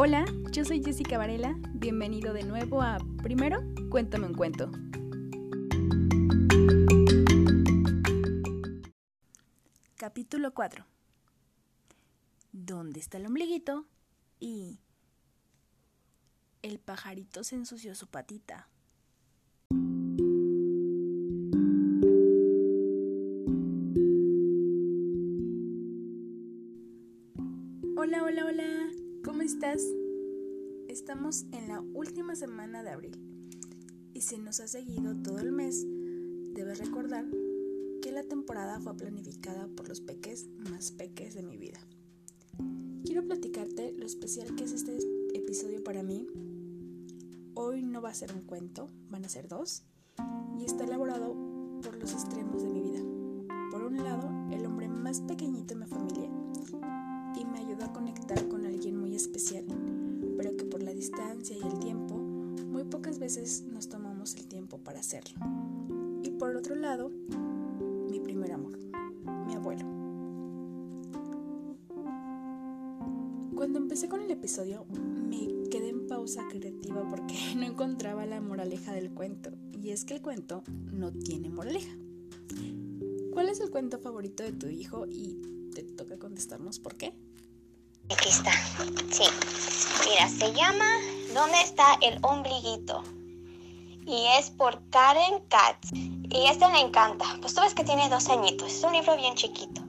Hola, yo soy Jessica Varela, bienvenido de nuevo a Primero, cuéntame un cuento. Capítulo 4. ¿Dónde está el ombliguito? Y... El pajarito se ensució su patita. Estamos en la última semana de abril y si nos ha seguido todo el mes, debes recordar que la temporada fue planificada por los peques más peques de mi vida. Quiero platicarte lo especial que es este episodio para mí. Hoy no va a ser un cuento, van a ser dos, y está elaborado por los extremos de mi vida. Por un lado, el hombre más pequeñito de mi familia y me ayudó a conectar con alguien muy especial, pero que por la distancia y el tiempo, muy pocas veces nos tomamos el tiempo para hacerlo. Y por otro lado, mi primer amor, mi abuelo. Cuando empecé con el episodio, me quedé en pausa creativa porque no encontraba la moraleja del cuento. Y es que el cuento no tiene moraleja. ¿Cuál es el cuento favorito de tu hijo? Y te toca contestarnos por qué. Aquí está. Sí. Mira, se llama ¿Dónde está el ombliguito? Y es por Karen Katz. Y este le encanta. Pues tú ves que tiene dos añitos. Es un libro bien chiquito.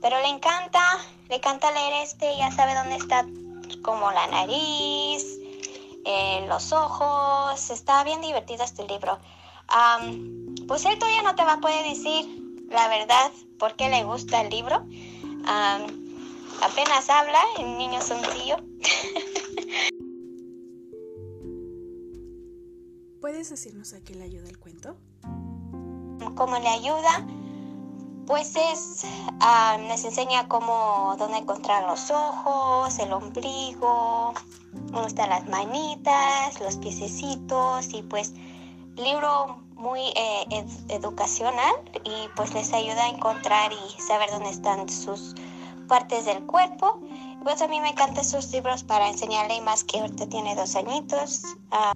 pero le encanta, le encanta leer este. Ya sabe dónde está como la nariz, eh, los ojos. Está bien divertido este libro. pues él todavía no te va a poder decir la verdad por qué le gusta el libro apenas habla, el niño sencillo. ¿Puedes decirnos a qué le ayuda el cuento? ¿Cómo le ayuda? Pues es, ah, les enseña cómo, dónde encontrar los ojos, el ombligo, dónde están las manitas, los piececitos y pues libro muy eh, educacional y pues les ayuda a encontrar y saber dónde están sus partes del cuerpo. Pues a mí me encantan estos libros para enseñarle más que ahorita tiene dos añitos. Ah.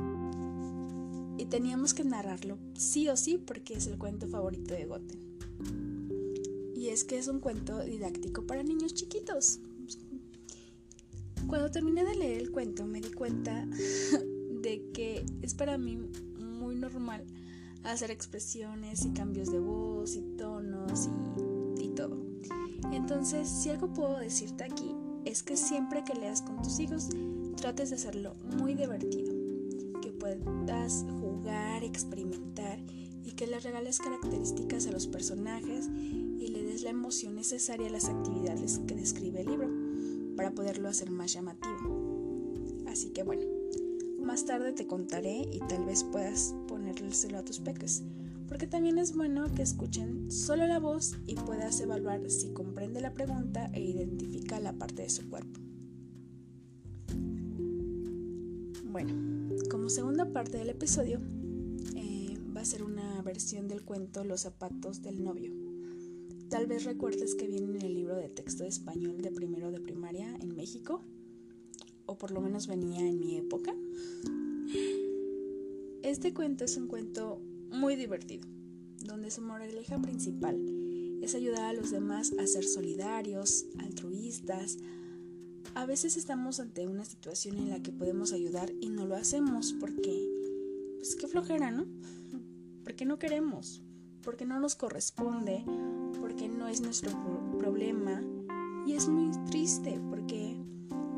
Y teníamos que narrarlo, sí o sí, porque es el cuento favorito de Goten. Y es que es un cuento didáctico para niños chiquitos. Cuando terminé de leer el cuento me di cuenta de que es para mí muy normal hacer expresiones y cambios de voz y tonos y, y todo. Entonces, si algo puedo decirte aquí, es que siempre que leas con tus hijos, trates de hacerlo muy divertido, que puedas jugar, experimentar y que le regales características a los personajes y le des la emoción necesaria a las actividades que describe el libro para poderlo hacer más llamativo. Así que bueno, más tarde te contaré y tal vez puedas ponérselo a tus peques porque también es bueno que escuchen solo la voz y puedas evaluar si comprende la pregunta e identifica la parte de su cuerpo. Bueno, como segunda parte del episodio, eh, va a ser una versión del cuento Los zapatos del novio. Tal vez recuerdes que viene en el libro de texto de español de primero de primaria en México, o por lo menos venía en mi época. Este cuento es un cuento muy divertido, donde su moraleja principal es ayudar a los demás a ser solidarios, altruistas. A veces estamos ante una situación en la que podemos ayudar y no lo hacemos porque, pues qué flojera, ¿no? Porque no queremos, porque no nos corresponde, porque no es nuestro problema. Y es muy triste porque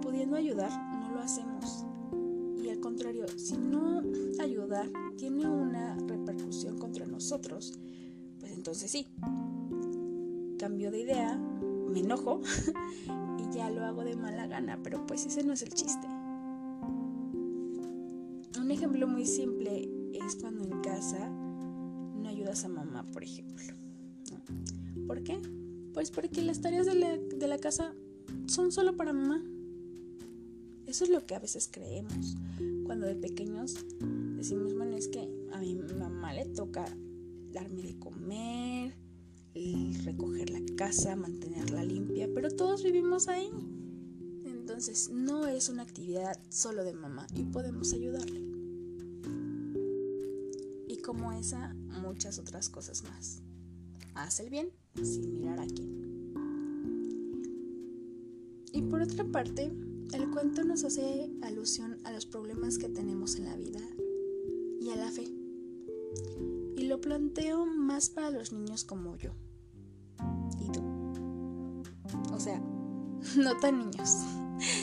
pudiendo ayudar no lo hacemos. Contrario, si no ayudar tiene una repercusión contra nosotros, pues entonces sí, cambio de idea, me enojo y ya lo hago de mala gana, pero pues ese no es el chiste. Un ejemplo muy simple es cuando en casa no ayudas a mamá, por ejemplo. ¿Por qué? Pues porque las tareas de la, de la casa son solo para mamá. Eso es lo que a veces creemos cuando de pequeños decimos, bueno, es que a mi mamá le toca darme de comer, recoger la casa, mantenerla limpia, pero todos vivimos ahí. Entonces, no es una actividad solo de mamá y podemos ayudarle. Y como esa, muchas otras cosas más. Haz el bien sin mirar a quién. Y por otra parte, el cuento nos hace alusión a los problemas que tenemos en la vida y a la fe. Y lo planteo más para los niños como yo. Y tú. O sea, no tan niños.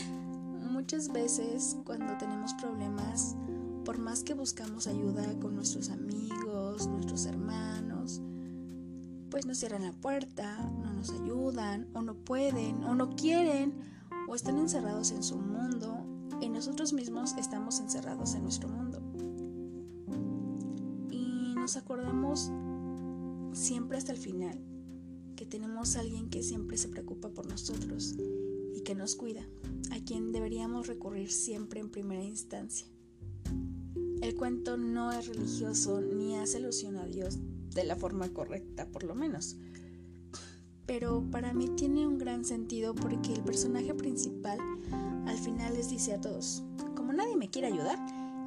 Muchas veces cuando tenemos problemas, por más que buscamos ayuda con nuestros amigos, nuestros hermanos, pues nos cierran la puerta, no nos ayudan, o no pueden, o no quieren, o están encerrados en su mundo, y nosotros mismos estamos encerrados en nuestro mundo. Y nos acordamos siempre hasta el final que tenemos a alguien que siempre se preocupa por nosotros y que nos cuida, a quien deberíamos recurrir siempre en primera instancia. El cuento no es religioso ni hace alusión a Dios de la forma correcta, por lo menos. Pero para mí tiene un gran sentido porque el personaje principal al final les dice a todos, como nadie me quiere ayudar,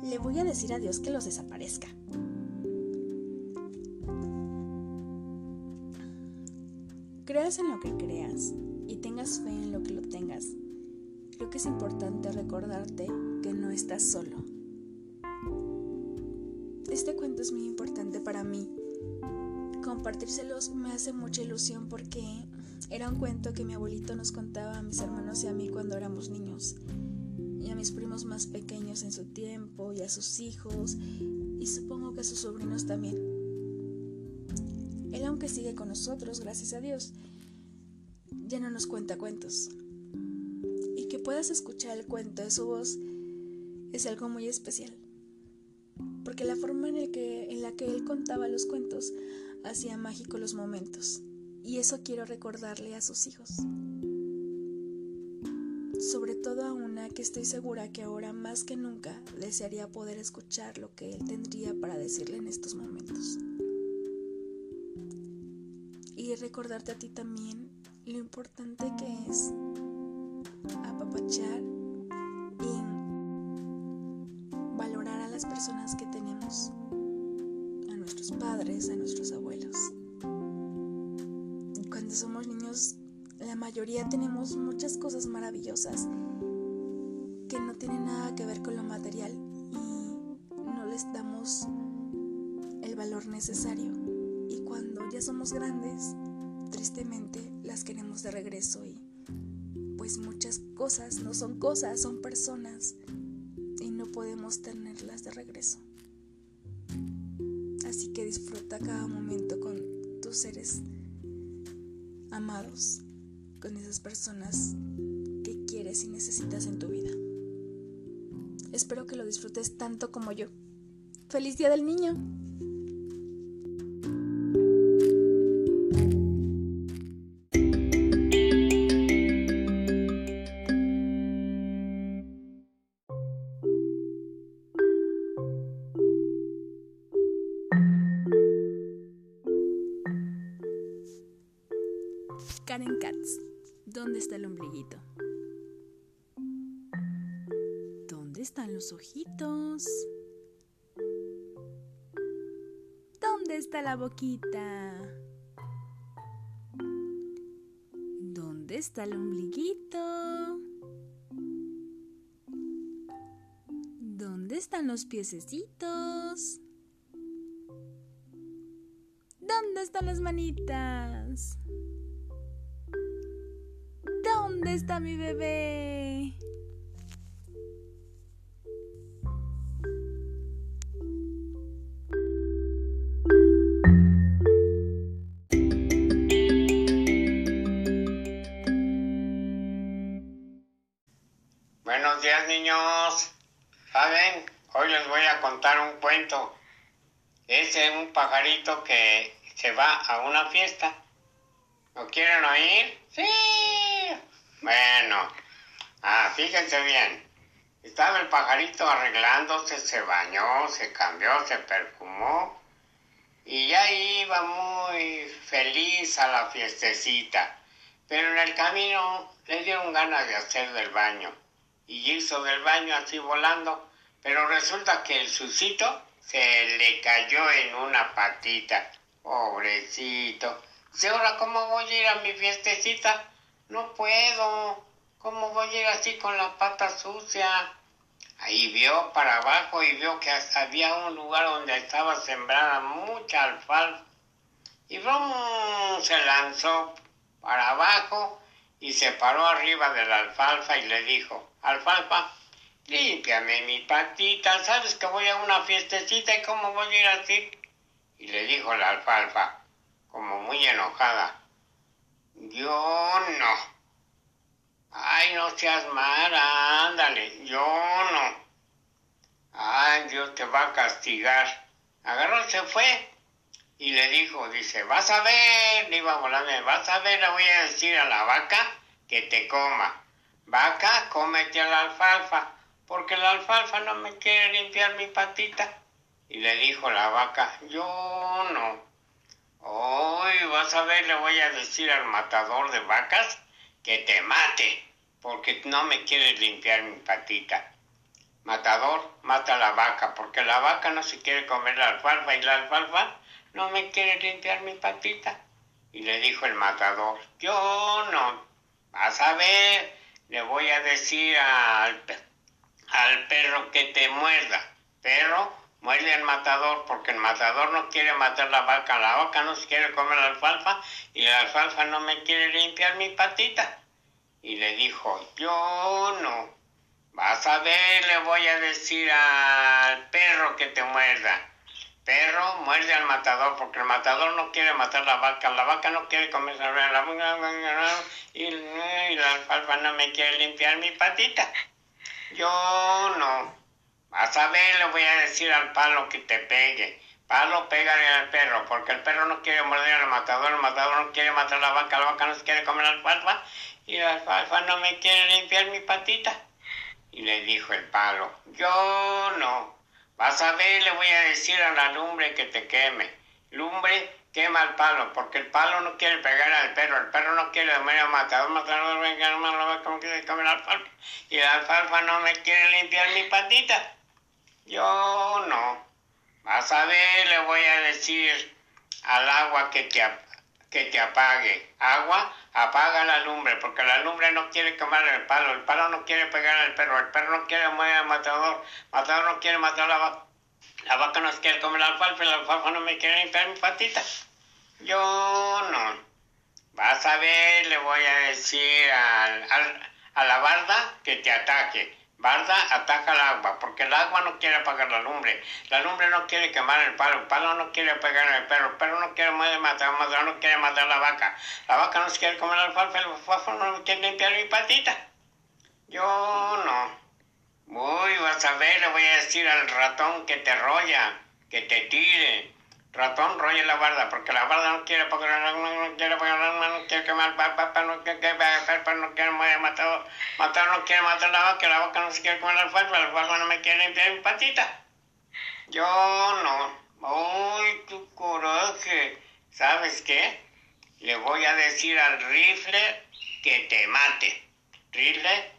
le voy a decir a Dios que los desaparezca. Creas en lo que creas y tengas fe en lo que lo tengas, creo que es importante recordarte que no estás solo. Este cuento es muy importante para mí. Compartírselos me hace mucha ilusión porque era un cuento que mi abuelito nos contaba a mis hermanos y a mí cuando éramos niños, y a mis primos más pequeños en su tiempo, y a sus hijos, y supongo que a sus sobrinos también aunque sigue con nosotros, gracias a Dios, ya no nos cuenta cuentos. Y que puedas escuchar el cuento de su voz es algo muy especial. Porque la forma en, en la que él contaba los cuentos hacía mágico los momentos. Y eso quiero recordarle a sus hijos. Sobre todo a una que estoy segura que ahora más que nunca desearía poder escuchar lo que él tendría para decirle en estos momentos y recordarte a ti también lo importante que es apapachar y valorar a las personas que tenemos, a nuestros padres, a nuestros abuelos. La mayoría tenemos muchas cosas maravillosas que no tienen nada que ver con lo material y no les damos el valor necesario y cuando ya somos grandes, tristemente las queremos de regreso y pues muchas cosas no son cosas, son personas y no podemos tenerlas de regreso. Así que disfruta cada momento con tus seres amados, con esas personas que quieres y necesitas en tu vida. Espero que lo disfrutes tanto como yo. ¡Feliz Día del Niño! Karen Katz. ¿Dónde está el ombliguito? ¿Dónde están los ojitos? ¿Dónde está la boquita? ¿Dónde está el ombliguito? ¿Dónde están los piececitos? ¿Dónde están las manitas? ¿Dónde está mi bebé? Buenos días niños. ¿Saben? Hoy les voy a contar un cuento. Es un pajarito que se va a una fiesta. ¿Lo quieren oír? Sí. Bueno, ah, fíjense bien. Estaba el pajarito arreglándose, se bañó, se cambió, se perfumó y ya iba muy feliz a la fiestecita. pero en el camino le dieron ganas de hacer del baño y hizo del baño así volando, pero resulta que el susito se le cayó en una patita, pobrecito. ¿Y ahora cómo voy a ir a mi fiestecita? No puedo. ¿Cómo voy a ir así con la pata sucia? Ahí vio para abajo y vio que había un lugar donde estaba sembrada mucha alfalfa. Y ¡brum! se lanzó para abajo y se paró arriba de la alfalfa y le dijo, alfalfa, límpiame mi patita, sabes que voy a una fiestecita y cómo voy a ir así. Y le dijo la alfalfa, como muy enojada, yo no. Ay, no seas mala, ándale, yo no. Ay, Dios te va a castigar. Agarró, se fue y le dijo, dice, vas a ver, le iba volando, vas a ver, le voy a decir a la vaca que te coma. Vaca, cómete la alfalfa, porque la alfalfa no me quiere limpiar mi patita. Y le dijo la vaca, yo no. A ver, le voy a decir al matador de vacas que te mate, porque no me quiere limpiar mi patita. Matador, mata a la vaca, porque la vaca no se quiere comer la alfalfa y la alfalfa no me quiere limpiar mi patita. Y le dijo el matador, yo no, vas a ver, le voy a decir al, al perro que te muerda. Perro, muerde al matador porque el matador no quiere matar la vaca, la vaca no se quiere comer la alfalfa y la alfalfa no me quiere limpiar mi patita. Y le dijo, yo no, vas a ver, le voy a decir al perro que te muerda perro muerde al matador porque el matador no quiere matar la vaca, la vaca no quiere comer la vaca y, y la alfalfa no me quiere limpiar mi patita. Yo no. Vas a ver, le voy a decir al palo que te pegue. Palo, pégale al perro, porque el perro no quiere morder al matador, el matador no quiere matar la vaca, la vaca no quiere comer la alfalfa y la alfalfa no me quiere limpiar mi patita. Y le dijo el palo, yo no. Vas a ver, le voy a decir a la lumbre que te queme. Lumbre quema el palo, porque el palo no quiere pegar al perro, el perro no quiere comer al matador, matador venga, no como quiere comer la alfalfa, y la alfalfa no me quiere limpiar mi patita. Yo no. Vas a ver, le voy a decir al agua que te, que te apague. Agua, apaga la lumbre, porque la lumbre no quiere quemar el palo, el palo no quiere pegar al perro, el perro no quiere mover al matador, el matador no quiere matar a la vaca, la vaca no quiere comer la alfalfa la alfalfa no me quiere limpiar mi patita. Yo no. Vas a ver, le voy a decir a la barda que te ataque. Barda ataca el agua, porque el agua no quiere apagar la lumbre. La lumbre no quiere quemar el palo, el palo no quiere pegar el perro, el perro no quiere matar, el matador no quiere matar la vaca. La vaca no quiere comer alfalfa, el alfalfa no quiere limpiar mi patita. Yo no. Uy, vas a ver, le voy a decir al ratón que te rolla, que te tire. Ratón rolla la barda, porque la barda no quiere porque no quiere no quiere quemar papá, no quiere papá, no quiere matar, matar, no quiere matar la vaca, la vaca no se quiere comer la alfalfa, la alfalfa no me quiere limpiar mi patita. Yo no. Uy, tu coraje. ¿Sabes qué? Le voy a decir al rifle que te mate. Rifle,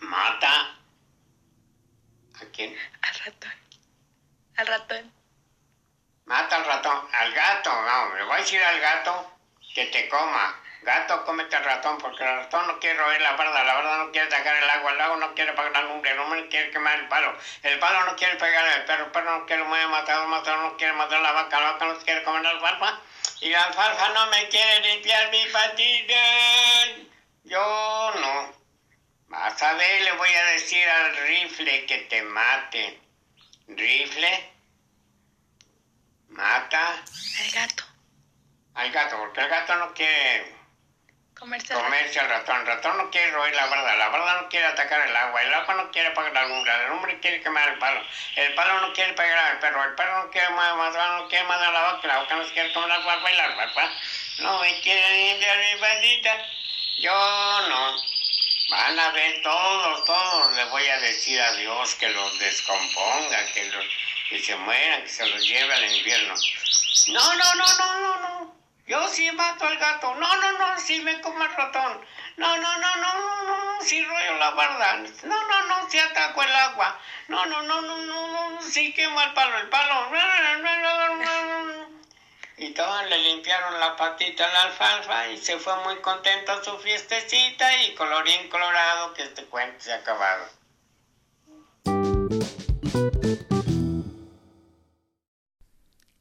mata. ¿A quién? Al ratón. Al ratón. Mata al ratón. Al gato, no, le voy a decir al gato que te coma. Gato, cómete al ratón, porque el ratón no quiere roer la barda, la barda no quiere sacar el agua, el agua no quiere pagar la lumbre, el hombre quiere quemar el palo, el palo no quiere pegar al perro, el perro no quiere matar, el matador no quiere matar la vaca, la vaca no quiere comer la alfalfa, y la alfalfa no me quiere limpiar mi patita. Yo no. Vas a ver, le voy a decir al rifle que te mate. Rifle, Mata. Al gato. Al gato, porque el gato no quiere comerse, comerse al ratón. El ratón no quiere roer la barda, la barda no quiere atacar el agua, el agua no quiere apagar la lumbre, el hombre quiere quemar el palo, el palo no quiere pegar al perro, el perro no quiere matar, no quiere matar a la vaca, la vaca no quiere comer la y la alfalfa no me quiere limpiar mi patita. Yo no. Van a ver todos, todos. Le voy a decir a Dios que los descomponga, que los que se mueran, que se los lleve al invierno. No, no, no, no, no, no. Yo sí mato al gato. No, no, no, sí me como el ratón. No, no, no, no, no, no, no, sí rollo la barda. No, no, no, sí ataco el agua. No, no, no, no, no, no, sí quemo el palo, el palo. Y todos le limpiaron la patita a la alfalfa y se fue muy contento a su fiestecita y colorín colorado que este cuento se ha acabado.